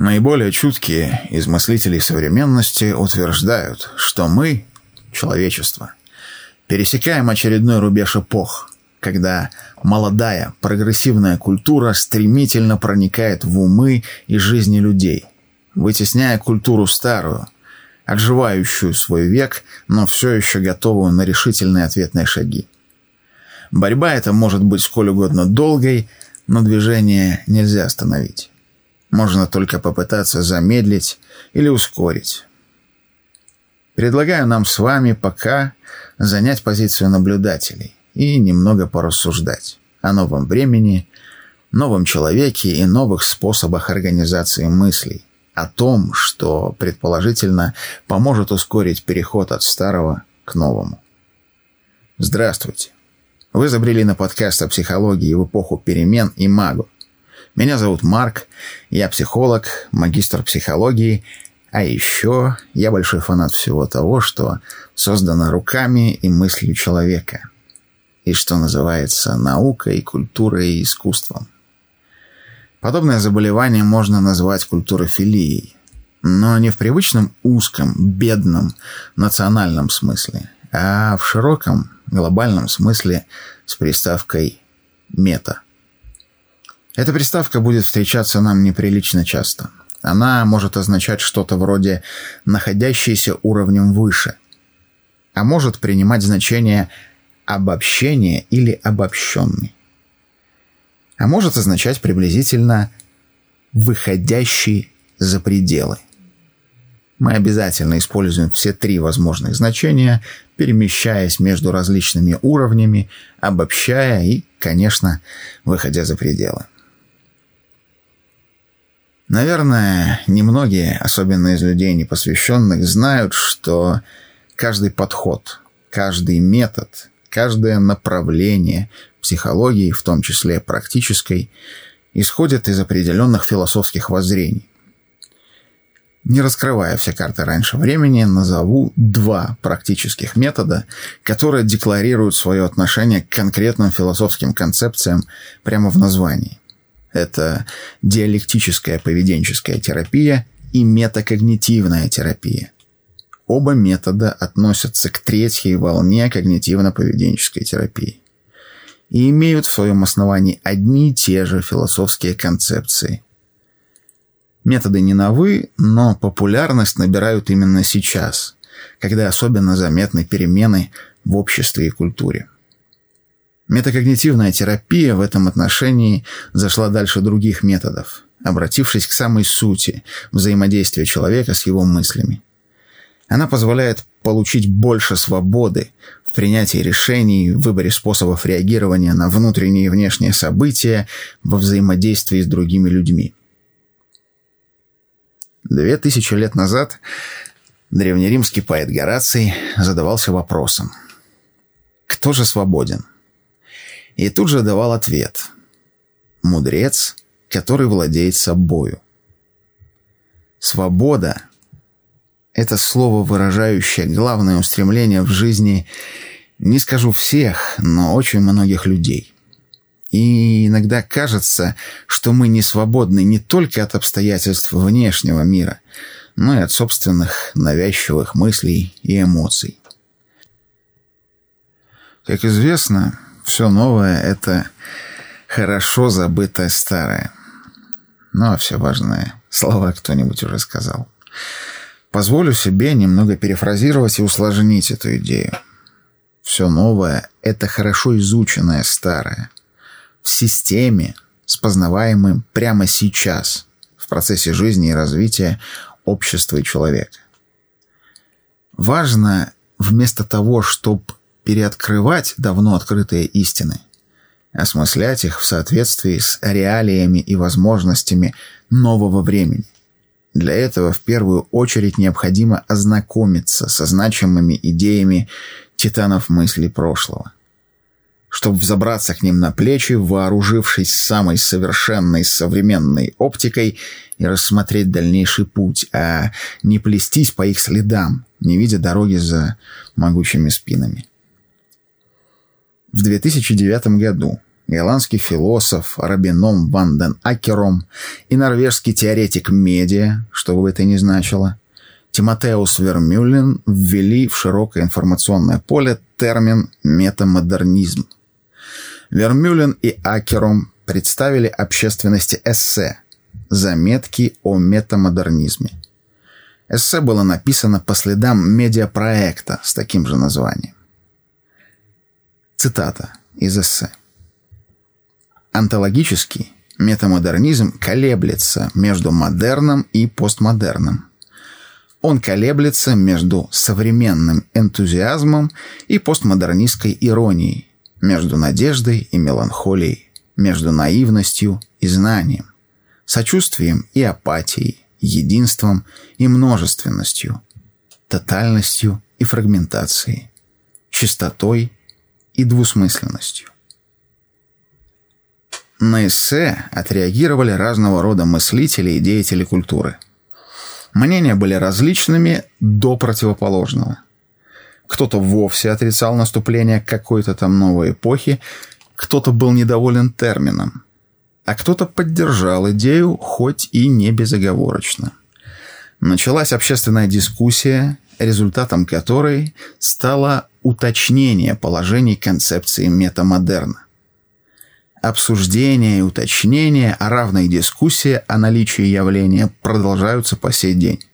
Наиболее чуткие из мыслителей современности утверждают, что мы, человечество, пересекаем очередной рубеж эпох, когда молодая прогрессивная культура стремительно проникает в умы и жизни людей, вытесняя культуру старую, отживающую свой век, но все еще готовую на решительные ответные шаги. Борьба эта может быть сколь угодно долгой, но движение нельзя остановить. Можно только попытаться замедлить или ускорить. Предлагаю нам с вами пока занять позицию наблюдателей и немного порассуждать о новом времени, новом человеке и новых способах организации мыслей, о том, что, предположительно, поможет ускорить переход от старого к новому. Здравствуйте. Вы забрели на подкаст о психологии в эпоху перемен и магу. Меня зовут Марк, я психолог, магистр психологии, а еще я большой фанат всего того, что создано руками и мыслью человека, и что называется наукой, культурой и искусством. Подобное заболевание можно назвать культурофилией, но не в привычном узком, бедном, национальном смысле, а в широком, глобальном смысле с приставкой «мета». Эта приставка будет встречаться нам неприлично часто. Она может означать что-то вроде «находящийся уровнем выше», а может принимать значение «обобщение» или «обобщенный». А может означать приблизительно «выходящий за пределы». Мы обязательно используем все три возможных значения, перемещаясь между различными уровнями, обобщая и, конечно, выходя за пределы. Наверное, немногие, особенно из людей непосвященных, знают, что каждый подход, каждый метод, каждое направление психологии, в том числе практической, исходит из определенных философских воззрений. Не раскрывая все карты раньше времени, назову два практических метода, которые декларируют свое отношение к конкретным философским концепциям прямо в названии. Это диалектическая поведенческая терапия и метакогнитивная терапия. Оба метода относятся к третьей волне когнитивно-поведенческой терапии и имеют в своем основании одни и те же философские концепции. Методы не новы, но популярность набирают именно сейчас, когда особенно заметны перемены в обществе и культуре. Метакогнитивная терапия в этом отношении зашла дальше других методов, обратившись к самой сути взаимодействия человека с его мыслями. Она позволяет получить больше свободы в принятии решений, в выборе способов реагирования на внутренние и внешние события, во взаимодействии с другими людьми. Две тысячи лет назад древнеримский поэт Гораций задавался вопросом «Кто же свободен?» И тут же давал ответ. Мудрец, который владеет собою. Свобода – это слово, выражающее главное устремление в жизни, не скажу всех, но очень многих людей. И иногда кажется, что мы не свободны не только от обстоятельств внешнего мира, но и от собственных навязчивых мыслей и эмоций. Как известно, все новое — это хорошо забытое старое. Ну, а все важные слова кто-нибудь уже сказал. Позволю себе немного перефразировать и усложнить эту идею. Все новое — это хорошо изученное старое. В системе, с познаваемым прямо сейчас, в процессе жизни и развития общества и человека. Важно вместо того, чтобы переоткрывать давно открытые истины, осмыслять их в соответствии с реалиями и возможностями нового времени. Для этого в первую очередь необходимо ознакомиться со значимыми идеями титанов мысли прошлого. Чтобы взобраться к ним на плечи, вооружившись самой совершенной современной оптикой и рассмотреть дальнейший путь, а не плестись по их следам, не видя дороги за могучими спинами. В 2009 году голландский философ Рабином ван ден Акером и норвежский теоретик медиа, что бы это ни значило, Тимотеус Вермюллен ввели в широкое информационное поле термин «метамодернизм». Вермюллен и Акером представили общественности эссе «Заметки о метамодернизме». Эссе было написано по следам медиапроекта с таким же названием. Цитата из эссе. Антологический метамодернизм колеблется между модерном и постмодерном. Он колеблется между современным энтузиазмом и постмодернистской иронией, между надеждой и меланхолией, между наивностью и знанием, сочувствием и апатией, единством и множественностью, тотальностью и фрагментацией, чистотой и двусмысленностью. На эссе отреагировали разного рода мыслители и деятели культуры. Мнения были различными до противоположного. Кто-то вовсе отрицал наступление какой-то там новой эпохи, кто-то был недоволен термином, а кто-то поддержал идею, хоть и не безоговорочно. Началась общественная дискуссия, результатом которой стало уточнение положений концепции метамодерна. Обсуждения и уточнения, а равной дискуссии о наличии явления продолжаются по сей день.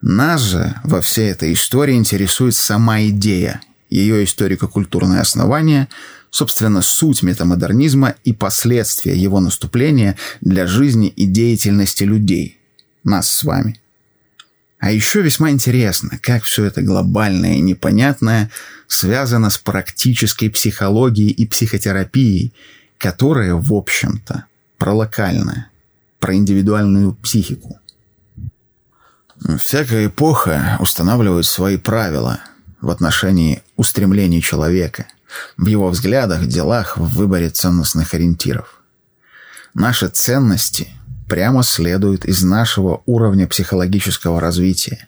Нас же во всей этой истории интересует сама идея, ее историко-культурное основание, собственно, суть метамодернизма и последствия его наступления для жизни и деятельности людей, нас с вами. А еще весьма интересно, как все это глобальное и непонятное связано с практической психологией и психотерапией, которая, в общем-то, про локальное, про индивидуальную психику. Всякая эпоха устанавливает свои правила в отношении устремлений человека, в его взглядах, делах, в выборе ценностных ориентиров. Наши ценности – прямо следуют из нашего уровня психологического развития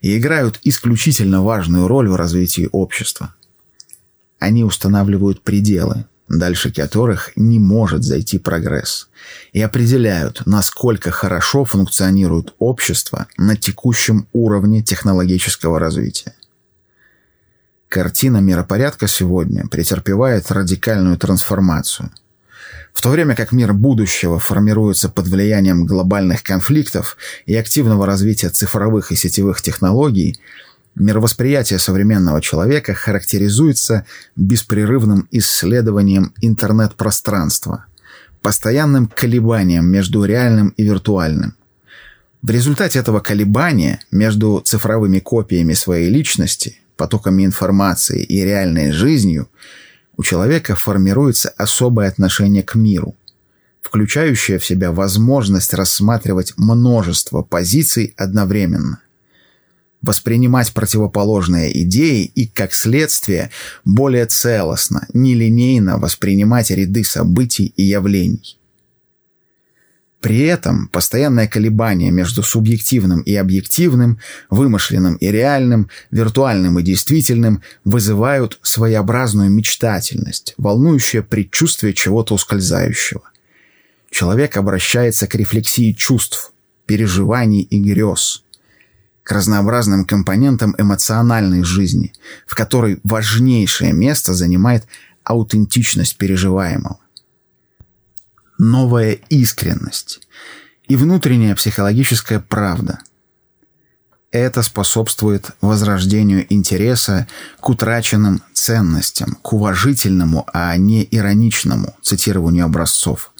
и играют исключительно важную роль в развитии общества. Они устанавливают пределы, дальше которых не может зайти прогресс, и определяют, насколько хорошо функционирует общество на текущем уровне технологического развития. Картина миропорядка сегодня претерпевает радикальную трансформацию – в то время как мир будущего формируется под влиянием глобальных конфликтов и активного развития цифровых и сетевых технологий, мировосприятие современного человека характеризуется беспрерывным исследованием интернет-пространства, постоянным колебанием между реальным и виртуальным. В результате этого колебания между цифровыми копиями своей личности, потоками информации и реальной жизнью – у человека формируется особое отношение к миру, включающее в себя возможность рассматривать множество позиций одновременно, воспринимать противоположные идеи и, как следствие, более целостно, нелинейно воспринимать ряды событий и явлений. При этом постоянное колебание между субъективным и объективным, вымышленным и реальным, виртуальным и действительным вызывают своеобразную мечтательность, волнующее предчувствие чего-то ускользающего. Человек обращается к рефлексии чувств, переживаний и грез, к разнообразным компонентам эмоциональной жизни, в которой важнейшее место занимает аутентичность переживаемого новая искренность и внутренняя психологическая правда. Это способствует возрождению интереса к утраченным ценностям, к уважительному, а не ироничному цитированию образцов,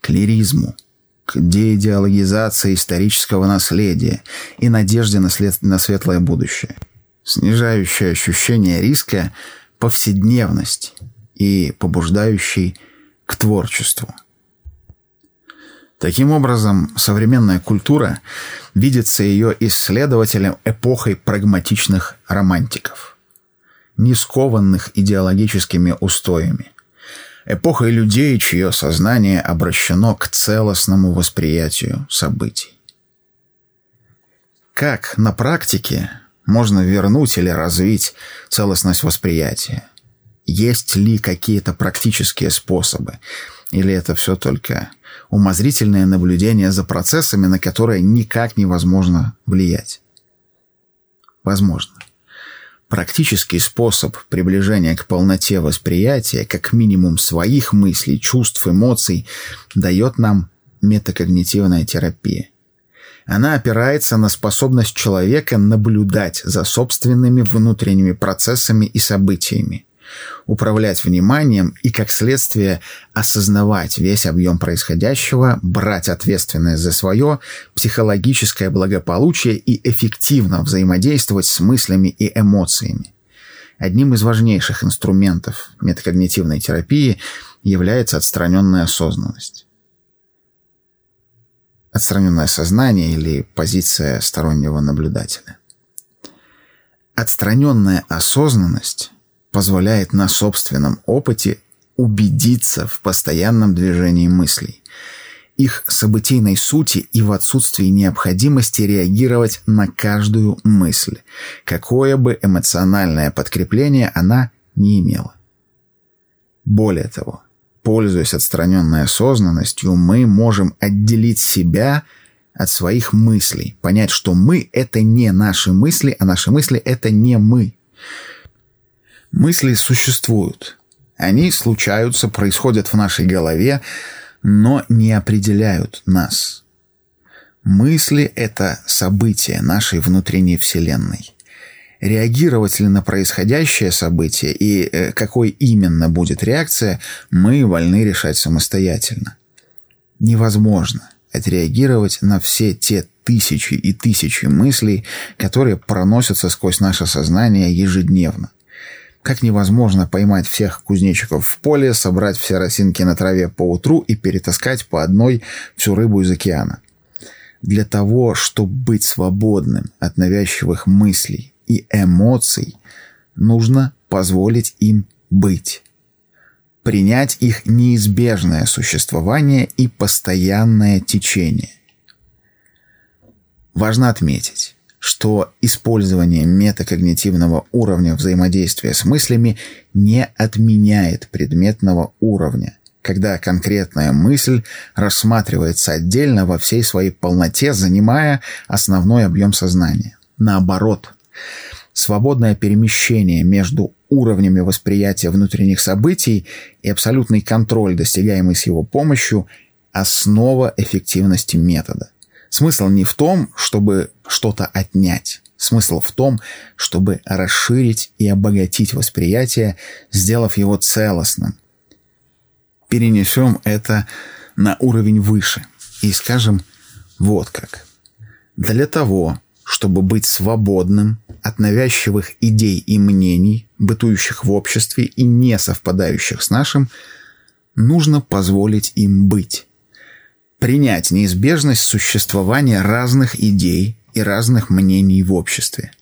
к лиризму, к деидеологизации исторического наследия и надежде на, след... на светлое будущее, снижающее ощущение риска повседневности и побуждающий к творчеству. Таким образом, современная культура видится ее исследователем эпохой прагматичных романтиков, не скованных идеологическими устоями, эпохой людей, чье сознание обращено к целостному восприятию событий. Как на практике можно вернуть или развить целостность восприятия? есть ли какие-то практические способы, или это все только умозрительное наблюдение за процессами, на которые никак невозможно влиять? Возможно. Практический способ приближения к полноте восприятия, как минимум своих мыслей, чувств, эмоций, дает нам метакогнитивная терапия. Она опирается на способность человека наблюдать за собственными внутренними процессами и событиями, управлять вниманием и, как следствие, осознавать весь объем происходящего, брать ответственность за свое психологическое благополучие и эффективно взаимодействовать с мыслями и эмоциями. Одним из важнейших инструментов метакогнитивной терапии является отстраненная осознанность. Отстраненное сознание или позиция стороннего наблюдателя. Отстраненная осознанность позволяет на собственном опыте убедиться в постоянном движении мыслей, их событийной сути и в отсутствии необходимости реагировать на каждую мысль, какое бы эмоциональное подкрепление она не имела. Более того, пользуясь отстраненной осознанностью, мы можем отделить себя от своих мыслей, понять, что мы — это не наши мысли, а наши мысли — это не мы. Мысли существуют. Они случаются, происходят в нашей голове, но не определяют нас. Мысли — это события нашей внутренней Вселенной. Реагировать ли на происходящее событие и э, какой именно будет реакция, мы вольны решать самостоятельно. Невозможно отреагировать на все те тысячи и тысячи мыслей, которые проносятся сквозь наше сознание ежедневно. Как невозможно поймать всех кузнечиков в поле, собрать все росинки на траве по утру и перетаскать по одной всю рыбу из океана. Для того, чтобы быть свободным от навязчивых мыслей и эмоций, нужно позволить им быть. Принять их неизбежное существование и постоянное течение. Важно отметить, что использование метакогнитивного уровня взаимодействия с мыслями не отменяет предметного уровня, когда конкретная мысль рассматривается отдельно во всей своей полноте, занимая основной объем сознания. Наоборот, свободное перемещение между уровнями восприятия внутренних событий и абсолютный контроль, достигаемый с его помощью, основа эффективности метода. Смысл не в том, чтобы что-то отнять. Смысл в том, чтобы расширить и обогатить восприятие, сделав его целостным. Перенесем это на уровень выше и скажем вот как. Для того, чтобы быть свободным от навязчивых идей и мнений, бытующих в обществе и не совпадающих с нашим, нужно позволить им быть принять неизбежность существования разных идей и разных мнений в обществе.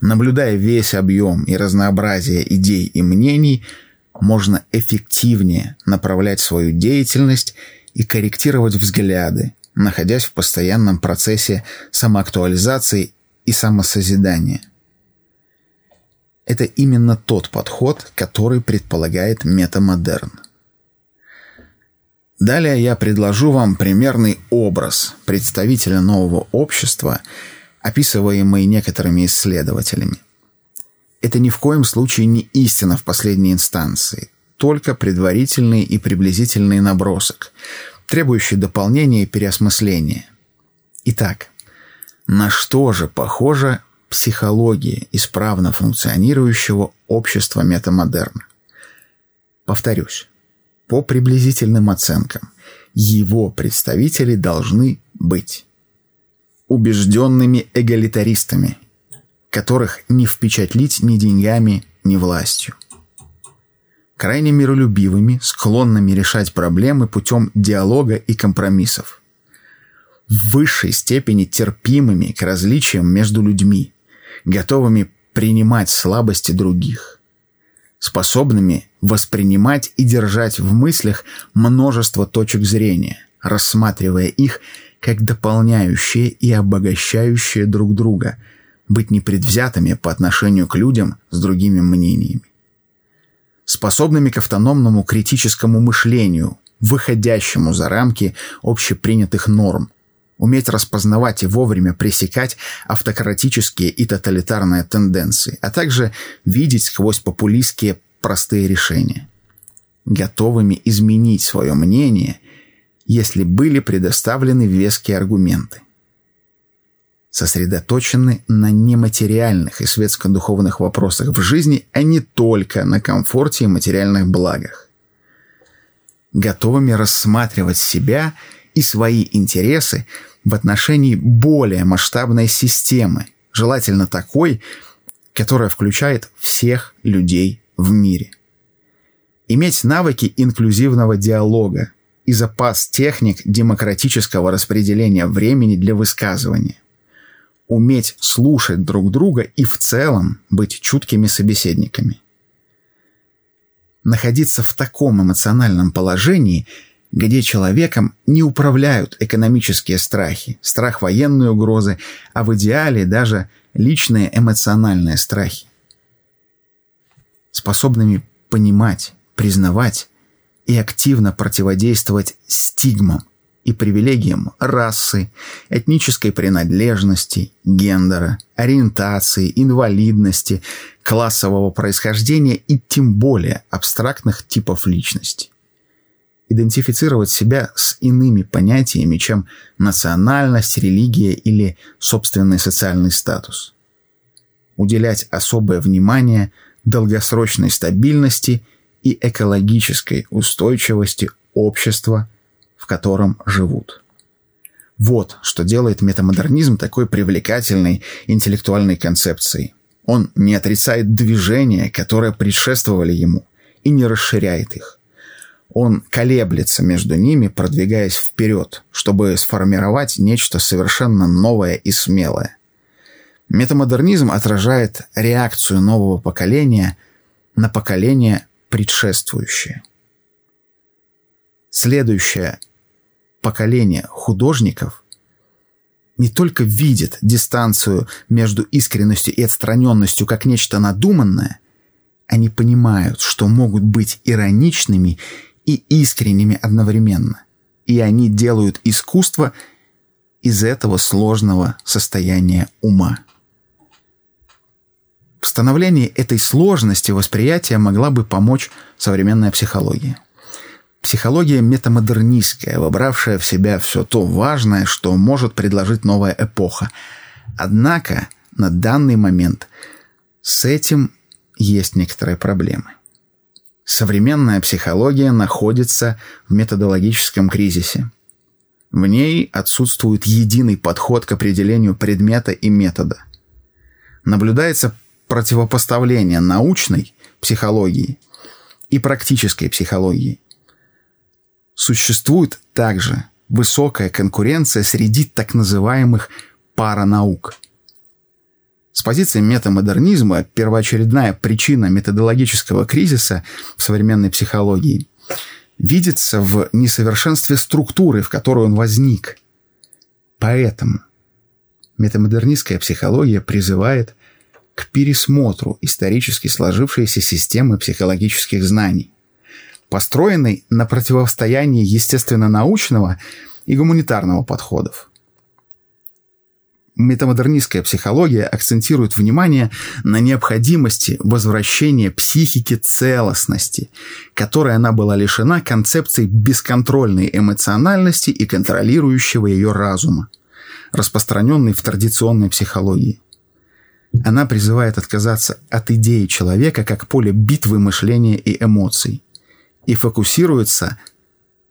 Наблюдая весь объем и разнообразие идей и мнений, можно эффективнее направлять свою деятельность и корректировать взгляды, находясь в постоянном процессе самоактуализации и самосозидания. Это именно тот подход, который предполагает метамодерн. Далее я предложу вам примерный образ представителя нового общества, описываемый некоторыми исследователями. Это ни в коем случае не истина в последней инстанции, только предварительный и приблизительный набросок, требующий дополнения и переосмысления. Итак, на что же похожа психология исправно функционирующего общества метамодерна? Повторюсь, по приблизительным оценкам, его представители должны быть убежденными эгалитаристами, которых не впечатлить ни деньгами, ни властью. Крайне миролюбивыми, склонными решать проблемы путем диалога и компромиссов. В высшей степени терпимыми к различиям между людьми, готовыми принимать слабости других способными воспринимать и держать в мыслях множество точек зрения, рассматривая их как дополняющие и обогащающие друг друга, быть непредвзятыми по отношению к людям с другими мнениями. способными к автономному критическому мышлению, выходящему за рамки общепринятых норм, уметь распознавать и вовремя пресекать автократические и тоталитарные тенденции, а также видеть сквозь популистские простые решения. Готовыми изменить свое мнение, если были предоставлены веские аргументы. Сосредоточены на нематериальных и светско-духовных вопросах в жизни, а не только на комфорте и материальных благах. Готовыми рассматривать себя – и свои интересы в отношении более масштабной системы, желательно такой, которая включает всех людей в мире. Иметь навыки инклюзивного диалога и запас техник демократического распределения времени для высказывания. Уметь слушать друг друга и в целом быть чуткими собеседниками. Находиться в таком эмоциональном положении – где человеком не управляют экономические страхи, страх военной угрозы, а в идеале даже личные эмоциональные страхи. Способными понимать, признавать и активно противодействовать стигмам и привилегиям расы, этнической принадлежности, гендера, ориентации, инвалидности, классового происхождения и тем более абстрактных типов личности идентифицировать себя с иными понятиями, чем национальность, религия или собственный социальный статус. Уделять особое внимание долгосрочной стабильности и экологической устойчивости общества, в котором живут. Вот что делает метамодернизм такой привлекательной интеллектуальной концепцией. Он не отрицает движения, которые предшествовали ему, и не расширяет их. Он колеблется между ними, продвигаясь вперед, чтобы сформировать нечто совершенно новое и смелое. Метамодернизм отражает реакцию нового поколения на поколение предшествующее. Следующее поколение художников не только видит дистанцию между искренностью и отстраненностью как нечто надуманное, они понимают, что могут быть ироничными и искренними одновременно. И они делают искусство из этого сложного состояния ума. В становлении этой сложности восприятия могла бы помочь современная психология. Психология метамодернистская, вобравшая в себя все то важное, что может предложить новая эпоха. Однако на данный момент с этим есть некоторые проблемы. Современная психология находится в методологическом кризисе. В ней отсутствует единый подход к определению предмета и метода. Наблюдается противопоставление научной психологии и практической психологии. Существует также высокая конкуренция среди так называемых паранаук – с позиции метамодернизма первоочередная причина методологического кризиса в современной психологии видится в несовершенстве структуры, в которой он возник. Поэтому метамодернистская психология призывает к пересмотру исторически сложившейся системы психологических знаний, построенной на противостоянии естественно-научного и гуманитарного подходов метамодернистская психология акцентирует внимание на необходимости возвращения психики целостности, которой она была лишена концепцией бесконтрольной эмоциональности и контролирующего ее разума, распространенной в традиционной психологии. Она призывает отказаться от идеи человека как поля битвы мышления и эмоций и фокусируется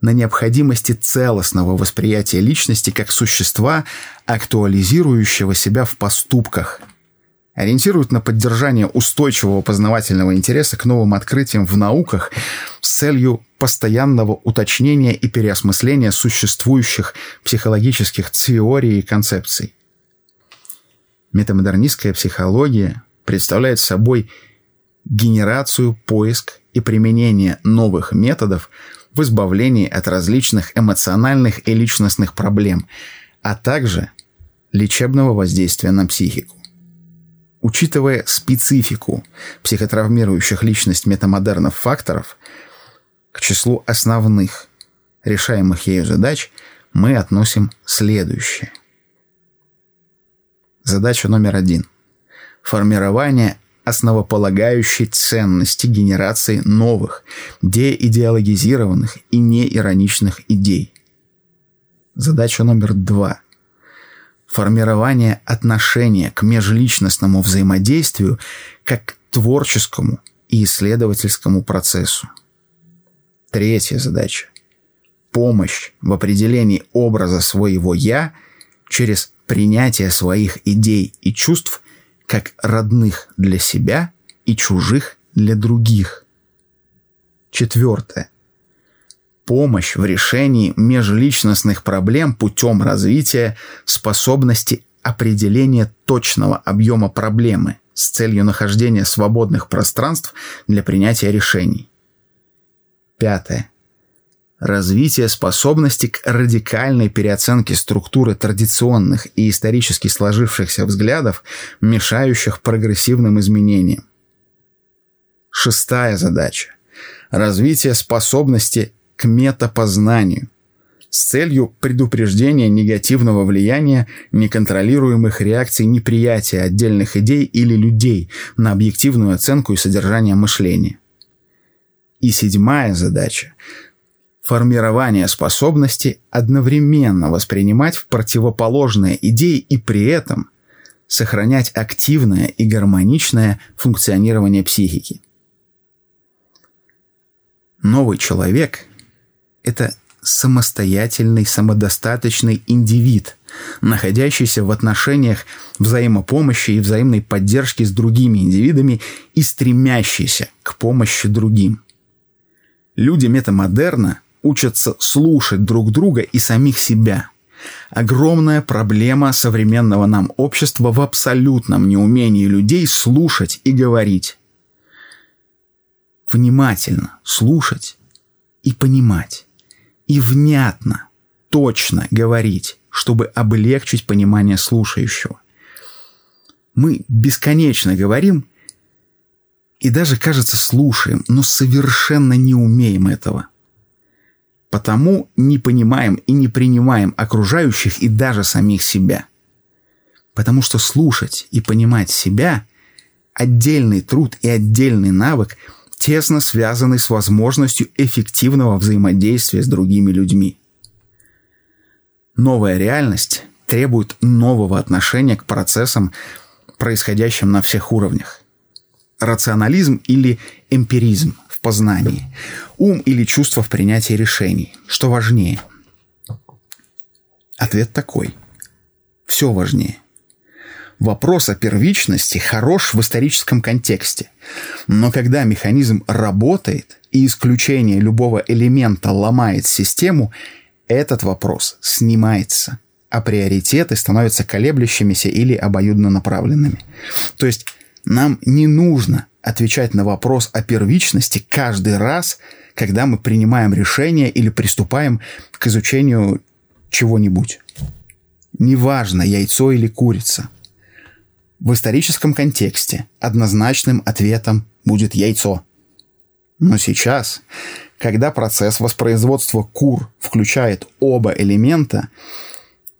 на необходимости целостного восприятия личности как существа, актуализирующего себя в поступках. Ориентирует на поддержание устойчивого познавательного интереса к новым открытиям в науках с целью постоянного уточнения и переосмысления существующих психологических теорий и концепций. Метамодернистская психология представляет собой генерацию, поиск и применение новых методов – в избавлении от различных эмоциональных и личностных проблем, а также лечебного воздействия на психику. Учитывая специфику психотравмирующих личность метамодернов факторов, к числу основных решаемых ею задач мы относим следующее. Задача номер один. Формирование основополагающей ценности генерации новых, деидеологизированных и неироничных идей. Задача номер два. Формирование отношения к межличностному взаимодействию как к творческому и исследовательскому процессу. Третья задача. Помощь в определении образа своего «я» через принятие своих идей и чувств как родных для себя и чужих для других. Четвертое. Помощь в решении межличностных проблем путем развития способности определения точного объема проблемы с целью нахождения свободных пространств для принятия решений. Пятое развитие способности к радикальной переоценке структуры традиционных и исторически сложившихся взглядов, мешающих прогрессивным изменениям. Шестая задача – развитие способности к метапознанию с целью предупреждения негативного влияния неконтролируемых реакций неприятия отдельных идей или людей на объективную оценку и содержание мышления. И седьмая задача формирование способности одновременно воспринимать в противоположные идеи и при этом сохранять активное и гармоничное функционирование психики. Новый человек – это самостоятельный, самодостаточный индивид, находящийся в отношениях взаимопомощи и взаимной поддержки с другими индивидами и стремящийся к помощи другим. Люди метамодерна учатся слушать друг друга и самих себя. Огромная проблема современного нам общества в абсолютном неумении людей слушать и говорить. Внимательно слушать и понимать. И внятно, точно говорить, чтобы облегчить понимание слушающего. Мы бесконечно говорим и даже, кажется, слушаем, но совершенно не умеем этого – Потому не понимаем и не принимаем окружающих и даже самих себя. Потому что слушать и понимать себя – отдельный труд и отдельный навык, тесно связанный с возможностью эффективного взаимодействия с другими людьми. Новая реальность требует нового отношения к процессам, происходящим на всех уровнях. Рационализм или эмпиризм – познании. Ум или чувство в принятии решений. Что важнее? Ответ такой. Все важнее. Вопрос о первичности хорош в историческом контексте. Но когда механизм работает и исключение любого элемента ломает систему, этот вопрос снимается, а приоритеты становятся колеблющимися или обоюдно направленными. То есть нам не нужно отвечать на вопрос о первичности каждый раз, когда мы принимаем решение или приступаем к изучению чего-нибудь. Неважно, яйцо или курица. В историческом контексте однозначным ответом будет яйцо. Но сейчас, когда процесс воспроизводства кур включает оба элемента,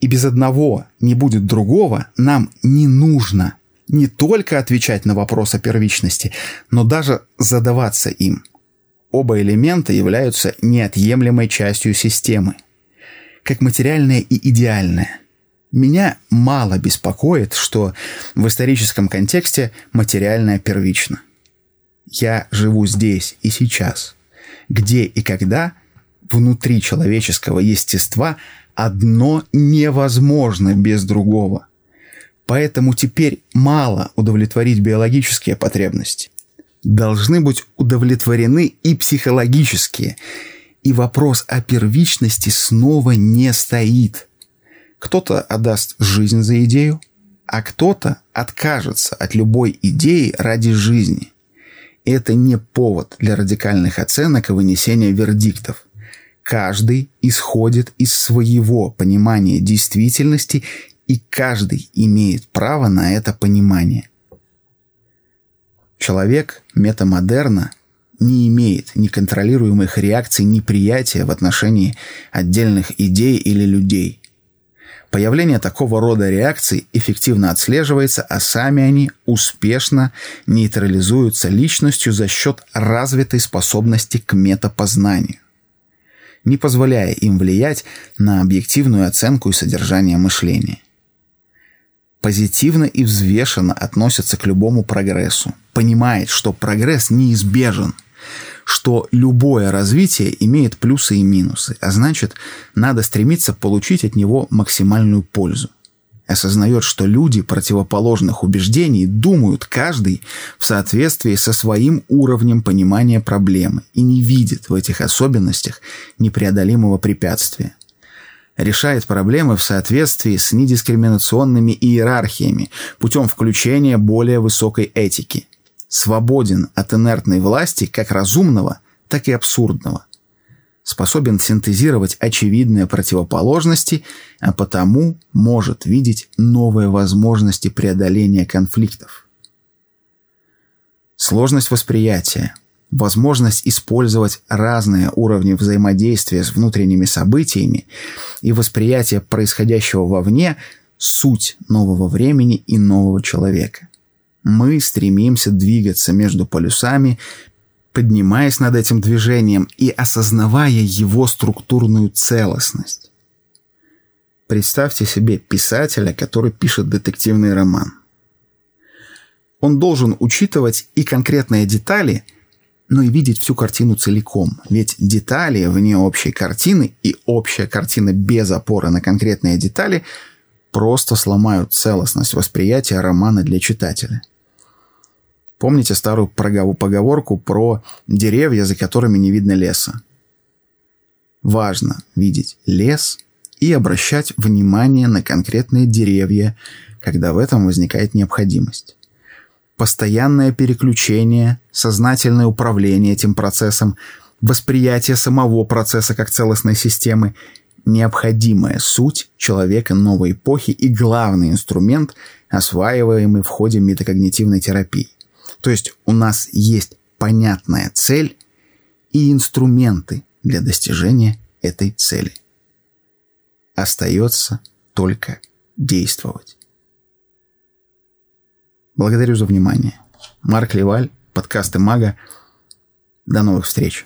и без одного не будет другого, нам не нужно не только отвечать на вопрос о первичности, но даже задаваться им. Оба элемента являются неотъемлемой частью системы. Как материальное и идеальное. Меня мало беспокоит, что в историческом контексте материальное первично. Я живу здесь и сейчас, где и когда внутри человеческого естества одно невозможно без другого – Поэтому теперь мало удовлетворить биологические потребности. Должны быть удовлетворены и психологические. И вопрос о первичности снова не стоит. Кто-то отдаст жизнь за идею, а кто-то откажется от любой идеи ради жизни. Это не повод для радикальных оценок и вынесения вердиктов. Каждый исходит из своего понимания действительности и каждый имеет право на это понимание. Человек метамодерна не имеет неконтролируемых реакций неприятия в отношении отдельных идей или людей. Появление такого рода реакций эффективно отслеживается, а сами они успешно нейтрализуются личностью за счет развитой способности к метапознанию, не позволяя им влиять на объективную оценку и содержание мышления позитивно и взвешенно относится к любому прогрессу, понимает, что прогресс неизбежен, что любое развитие имеет плюсы и минусы, а значит, надо стремиться получить от него максимальную пользу. Осознает, что люди противоположных убеждений думают каждый в соответствии со своим уровнем понимания проблемы и не видит в этих особенностях непреодолимого препятствия решает проблемы в соответствии с недискриминационными иерархиями путем включения более высокой этики. Свободен от инертной власти как разумного, так и абсурдного. Способен синтезировать очевидные противоположности, а потому может видеть новые возможности преодоления конфликтов. Сложность восприятия – возможность использовать разные уровни взаимодействия с внутренними событиями и восприятие происходящего вовне – суть нового времени и нового человека. Мы стремимся двигаться между полюсами, поднимаясь над этим движением и осознавая его структурную целостность. Представьте себе писателя, который пишет детективный роман. Он должен учитывать и конкретные детали – но и видеть всю картину целиком. Ведь детали вне общей картины и общая картина без опоры на конкретные детали просто сломают целостность восприятия романа для читателя. Помните старую поговорку про деревья, за которыми не видно леса? Важно видеть лес и обращать внимание на конкретные деревья, когда в этом возникает необходимость постоянное переключение, сознательное управление этим процессом, восприятие самого процесса как целостной системы – необходимая суть человека новой эпохи и главный инструмент, осваиваемый в ходе метакогнитивной терапии. То есть у нас есть понятная цель и инструменты для достижения этой цели. Остается только действовать. Благодарю за внимание. Марк Леваль, подкасты Мага. До новых встреч.